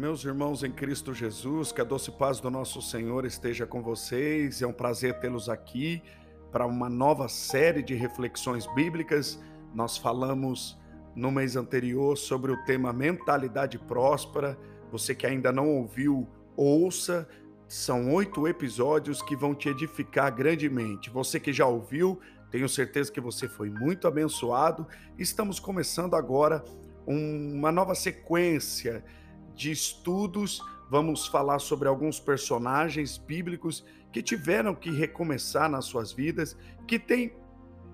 Meus irmãos em Cristo Jesus, que a doce paz do nosso Senhor esteja com vocês. É um prazer tê-los aqui para uma nova série de reflexões bíblicas. Nós falamos no mês anterior sobre o tema mentalidade próspera. Você que ainda não ouviu, ouça. São oito episódios que vão te edificar grandemente. Você que já ouviu, tenho certeza que você foi muito abençoado. Estamos começando agora uma nova sequência de estudos. Vamos falar sobre alguns personagens bíblicos que tiveram que recomeçar nas suas vidas, que tem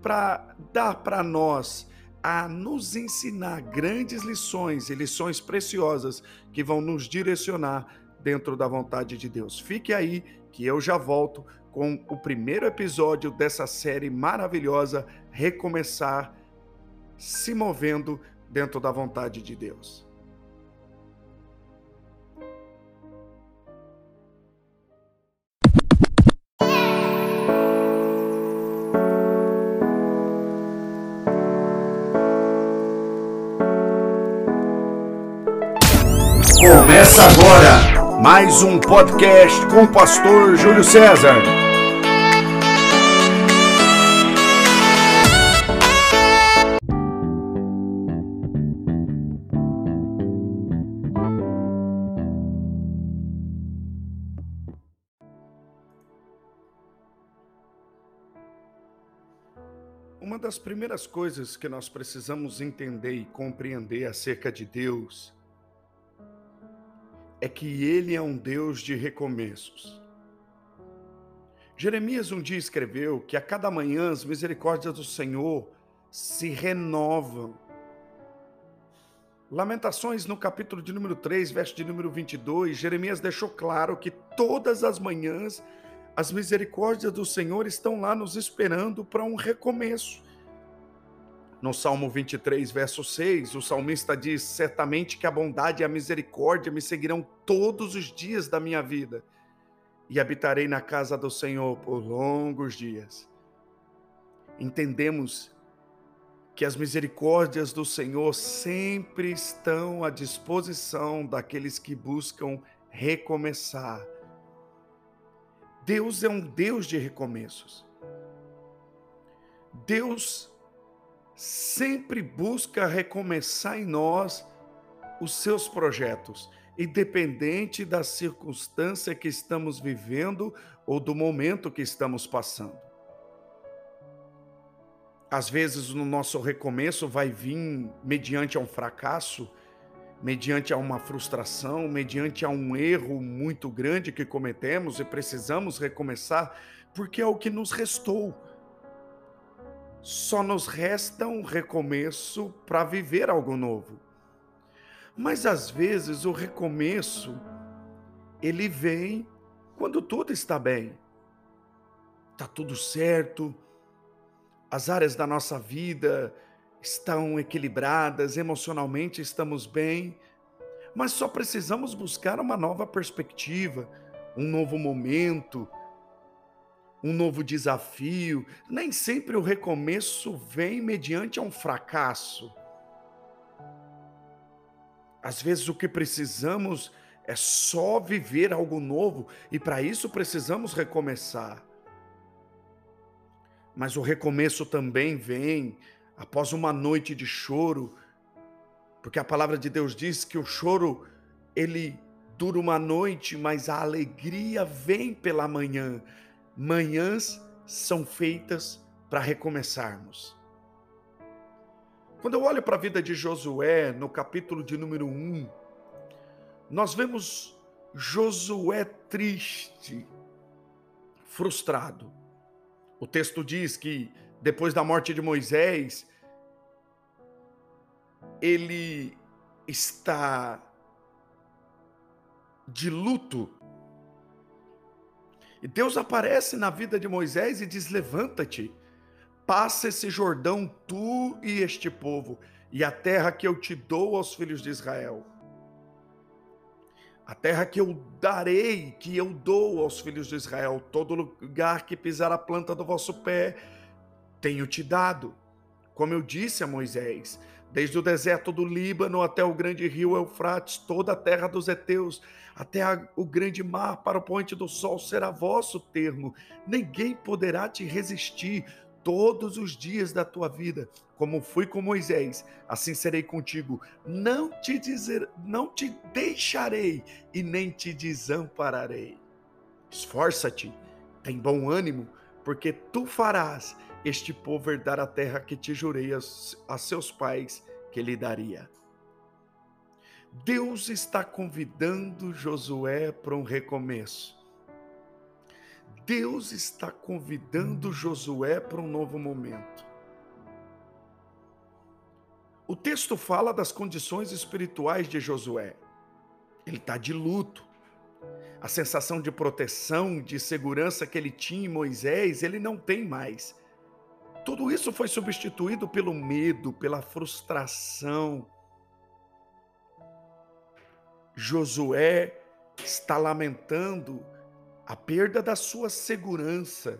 para dar para nós a nos ensinar grandes lições e lições preciosas que vão nos direcionar dentro da vontade de Deus. Fique aí que eu já volto com o primeiro episódio dessa série maravilhosa Recomeçar se movendo dentro da vontade de Deus. Começa agora mais um podcast com o pastor Júlio César. Uma das primeiras coisas que nós precisamos entender e compreender acerca de Deus é que ele é um Deus de recomeços. Jeremias um dia escreveu que a cada manhã as misericórdias do Senhor se renovam. Lamentações no capítulo de número 3, verso de número 22, Jeremias deixou claro que todas as manhãs as misericórdias do Senhor estão lá nos esperando para um recomeço. No Salmo 23, verso 6, o salmista diz: Certamente que a bondade e a misericórdia me seguirão todos os dias da minha vida, e habitarei na casa do Senhor por longos dias. Entendemos que as misericórdias do Senhor sempre estão à disposição daqueles que buscam recomeçar. Deus é um Deus de recomeços. Deus sempre busca recomeçar em nós os seus projetos, independente da circunstância que estamos vivendo ou do momento que estamos passando. Às vezes, no nosso recomeço vai vir mediante a um fracasso, mediante a uma frustração, mediante a um erro muito grande que cometemos e precisamos recomeçar, porque é o que nos restou só nos resta um recomeço para viver algo novo. Mas às vezes o recomeço ele vem quando tudo está bem. Tá tudo certo. As áreas da nossa vida estão equilibradas, emocionalmente estamos bem, mas só precisamos buscar uma nova perspectiva, um novo momento, um novo desafio. Nem sempre o recomeço vem mediante um fracasso. Às vezes o que precisamos é só viver algo novo e para isso precisamos recomeçar. Mas o recomeço também vem após uma noite de choro, porque a palavra de Deus diz que o choro ele dura uma noite, mas a alegria vem pela manhã manhãs são feitas para recomeçarmos. Quando eu olho para a vida de Josué, no capítulo de número 1, nós vemos Josué triste, frustrado. O texto diz que depois da morte de Moisés, ele está de luto e Deus aparece na vida de Moisés e diz: Levanta-te, passa esse Jordão, tu e este povo, e a terra que eu te dou aos filhos de Israel. A terra que eu darei, que eu dou aos filhos de Israel, todo lugar que pisar a planta do vosso pé, tenho te dado. Como eu disse a Moisés, desde o deserto do Líbano até o grande rio Eufrates, toda a terra dos heteus, até a, o grande mar para o poente do sol será vosso termo. Ninguém poderá te resistir todos os dias da tua vida, como fui com Moisés, assim serei contigo. Não te dizer, não te deixarei e nem te desampararei. Esforça-te, tem bom ânimo, porque tu farás este povo herdar a terra que te jurei a, a seus pais que lhe daria. Deus está convidando Josué para um recomeço. Deus está convidando Josué para um novo momento. O texto fala das condições espirituais de Josué. Ele está de luto. A sensação de proteção, de segurança que ele tinha em Moisés, ele não tem mais. Tudo isso foi substituído pelo medo, pela frustração. Josué está lamentando a perda da sua segurança,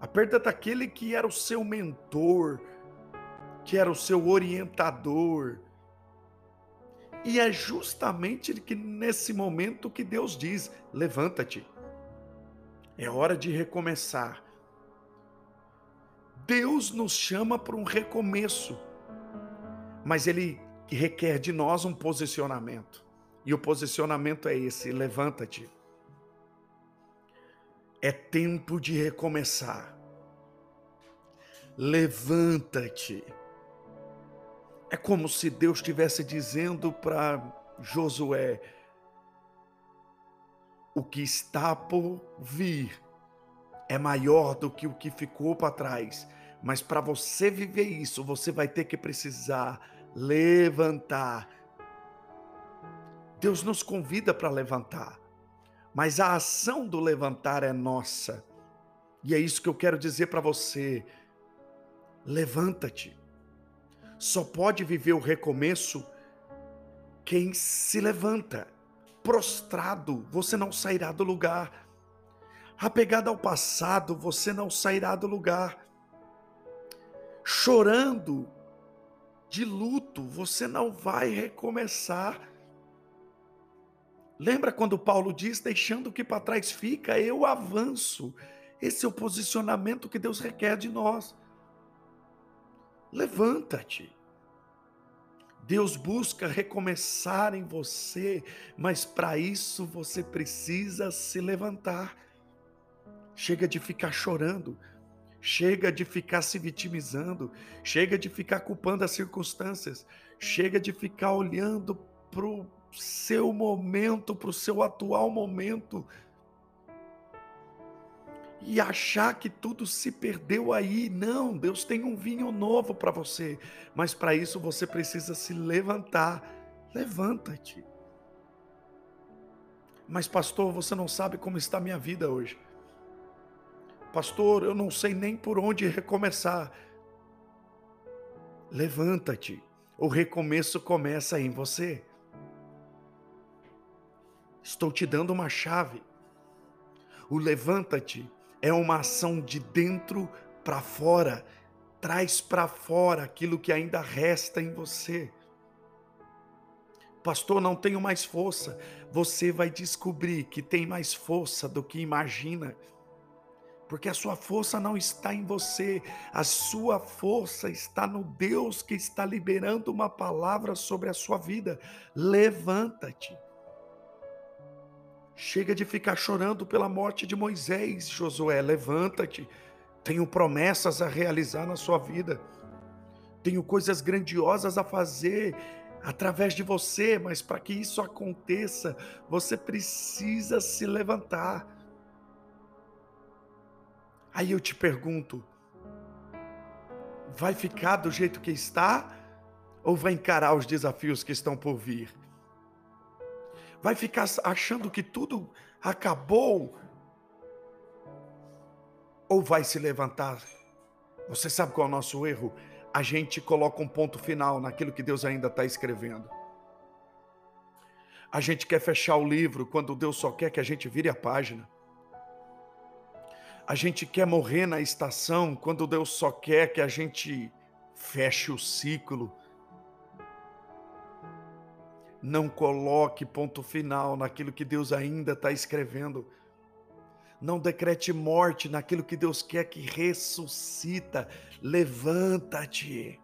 a perda daquele que era o seu mentor, que era o seu orientador. E é justamente que nesse momento que Deus diz: levanta-te, é hora de recomeçar. Deus nos chama para um recomeço, mas Ele requer de nós um posicionamento. E o posicionamento é esse: levanta-te. É tempo de recomeçar. Levanta-te. É como se Deus estivesse dizendo para Josué: o que está por vir é maior do que o que ficou para trás. Mas para você viver isso, você vai ter que precisar levantar. Deus nos convida para levantar mas a ação do levantar é nossa. E é isso que eu quero dizer para você. Levanta-te. Só pode viver o recomeço quem se levanta. Prostrado, você não sairá do lugar. Apegado ao passado, você não sairá do lugar. Chorando, de luto, você não vai recomeçar Lembra quando Paulo diz: deixando o que para trás fica, eu avanço. Esse é o posicionamento que Deus requer de nós. Levanta-te. Deus busca recomeçar em você, mas para isso você precisa se levantar. Chega de ficar chorando, chega de ficar se vitimizando, chega de ficar culpando as circunstâncias, chega de ficar olhando para o seu momento, para o seu atual momento. E achar que tudo se perdeu aí. Não, Deus tem um vinho novo para você. Mas para isso você precisa se levantar. Levanta-te. Mas, pastor, você não sabe como está a minha vida hoje. Pastor, eu não sei nem por onde recomeçar. Levanta-te. O recomeço começa em você. Estou te dando uma chave. O levanta-te é uma ação de dentro para fora. Traz para fora aquilo que ainda resta em você. Pastor, não tenho mais força. Você vai descobrir que tem mais força do que imagina. Porque a sua força não está em você, a sua força está no Deus que está liberando uma palavra sobre a sua vida. Levanta-te. Chega de ficar chorando pela morte de Moisés, Josué. Levanta-te. Tenho promessas a realizar na sua vida. Tenho coisas grandiosas a fazer através de você, mas para que isso aconteça, você precisa se levantar. Aí eu te pergunto: vai ficar do jeito que está ou vai encarar os desafios que estão por vir? Vai ficar achando que tudo acabou? Ou vai se levantar? Você sabe qual é o nosso erro? A gente coloca um ponto final naquilo que Deus ainda está escrevendo. A gente quer fechar o livro quando Deus só quer que a gente vire a página. A gente quer morrer na estação quando Deus só quer que a gente feche o ciclo Não coloque ponto final naquilo que Deus ainda está escrevendo. Não decrete morte naquilo que Deus quer que ressuscita. Levanta-te.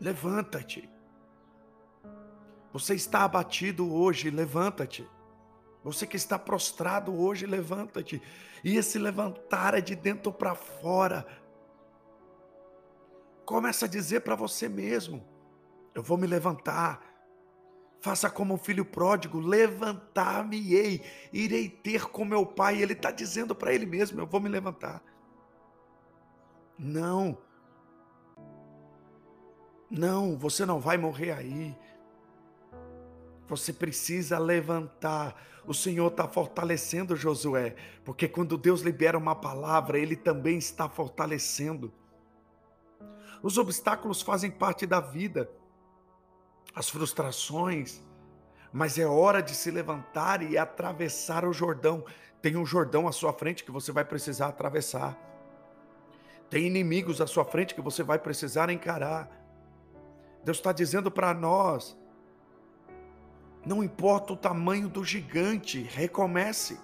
Levanta-te. Você está abatido hoje, levanta-te. Você que está prostrado hoje, levanta-te. E esse levantar é de dentro para fora. Começa a dizer para você mesmo: Eu vou me levantar. Faça como um filho pródigo, levantar-me-ei, irei ter com meu pai. Ele está dizendo para ele mesmo: Eu vou me levantar. Não, não, você não vai morrer aí. Você precisa levantar. O Senhor está fortalecendo Josué, porque quando Deus libera uma palavra, Ele também está fortalecendo. Os obstáculos fazem parte da vida, as frustrações, mas é hora de se levantar e atravessar o Jordão. Tem um Jordão à sua frente que você vai precisar atravessar. Tem inimigos à sua frente que você vai precisar encarar. Deus está dizendo para nós não importa o tamanho do gigante, recomece.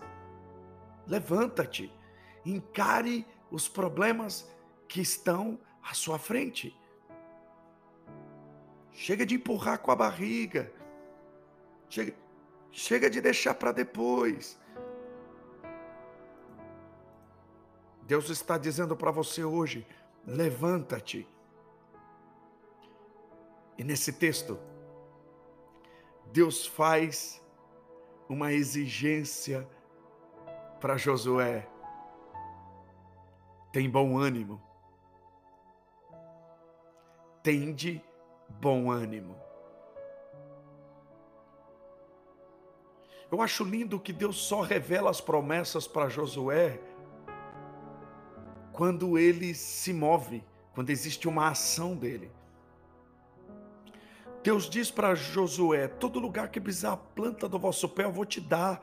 Levanta-te, encare os problemas que estão à sua frente. Chega de empurrar com a barriga. Chega, chega de deixar para depois. Deus está dizendo para você hoje: levanta-te. E nesse texto, Deus faz uma exigência para Josué. Tem bom ânimo. Tende bom ânimo. Eu acho lindo que Deus só revela as promessas para Josué quando ele se move, quando existe uma ação dele. Deus diz para Josué: todo lugar que pisar a planta do vosso pé eu vou te dar.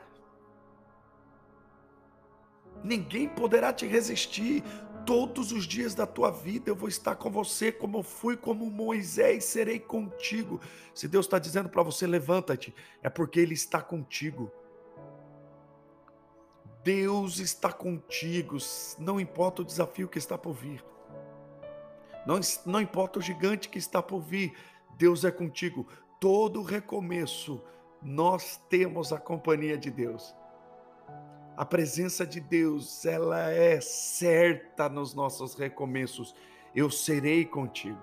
Ninguém poderá te resistir. Todos os dias da tua vida eu vou estar com você, como fui como Moisés, serei contigo. Se Deus está dizendo para você, levanta-te, é porque Ele está contigo. Deus está contigo, não importa o desafio que está por vir, não, não importa o gigante que está por vir, Deus é contigo. Todo recomeço, nós temos a companhia de Deus. A presença de Deus, ela é certa nos nossos recomeços. Eu serei contigo.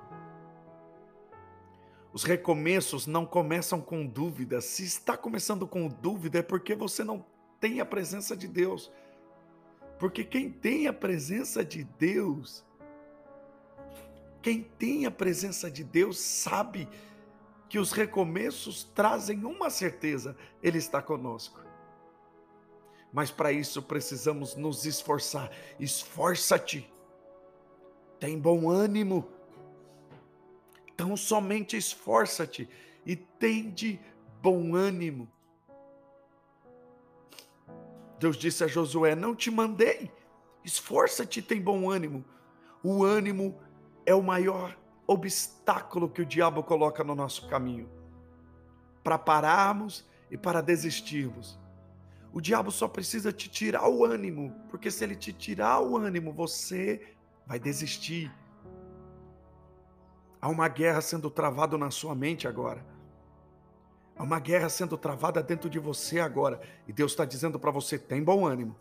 Os recomeços não começam com dúvida. Se está começando com dúvida, é porque você não tem a presença de Deus. Porque quem tem a presença de Deus, quem tem a presença de Deus sabe que os recomeços trazem uma certeza: Ele está conosco. Mas para isso precisamos nos esforçar. Esforça-te. Tem bom ânimo. Então somente esforça-te e tende bom ânimo. Deus disse a Josué: Não te mandei. Esforça-te, tem bom ânimo. O ânimo é o maior obstáculo que o diabo coloca no nosso caminho para pararmos e para desistirmos. O diabo só precisa te tirar o ânimo, porque se ele te tirar o ânimo, você vai desistir. Há uma guerra sendo travada na sua mente agora. Há uma guerra sendo travada dentro de você agora. E Deus está dizendo para você: tem bom ânimo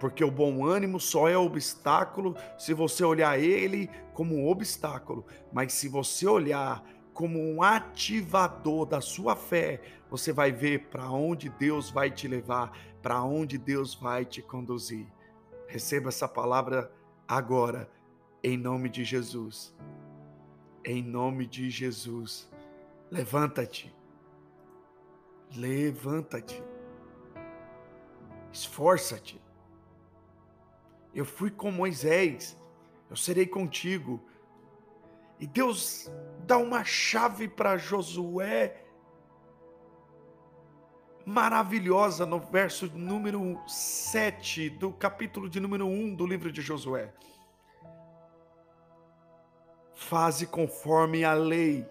porque o bom ânimo só é obstáculo se você olhar ele como um obstáculo, mas se você olhar como um ativador da sua fé, você vai ver para onde Deus vai te levar, para onde Deus vai te conduzir. Receba essa palavra agora, em nome de Jesus. Em nome de Jesus. Levanta-te. Levanta-te. Esforça-te. Eu fui com Moisés, eu serei contigo. E Deus dá uma chave para Josué maravilhosa no verso número 7 do capítulo de número 1 do livro de Josué. Faze conforme a lei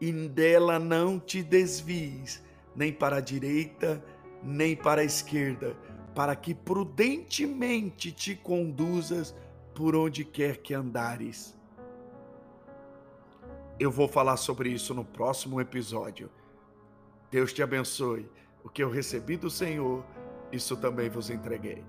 e dela não te desvies, nem para a direita, nem para a esquerda, para que prudentemente te conduzas por onde quer que andares. Eu vou falar sobre isso no próximo episódio. Deus te abençoe. O que eu recebi do Senhor, isso também vos entreguei.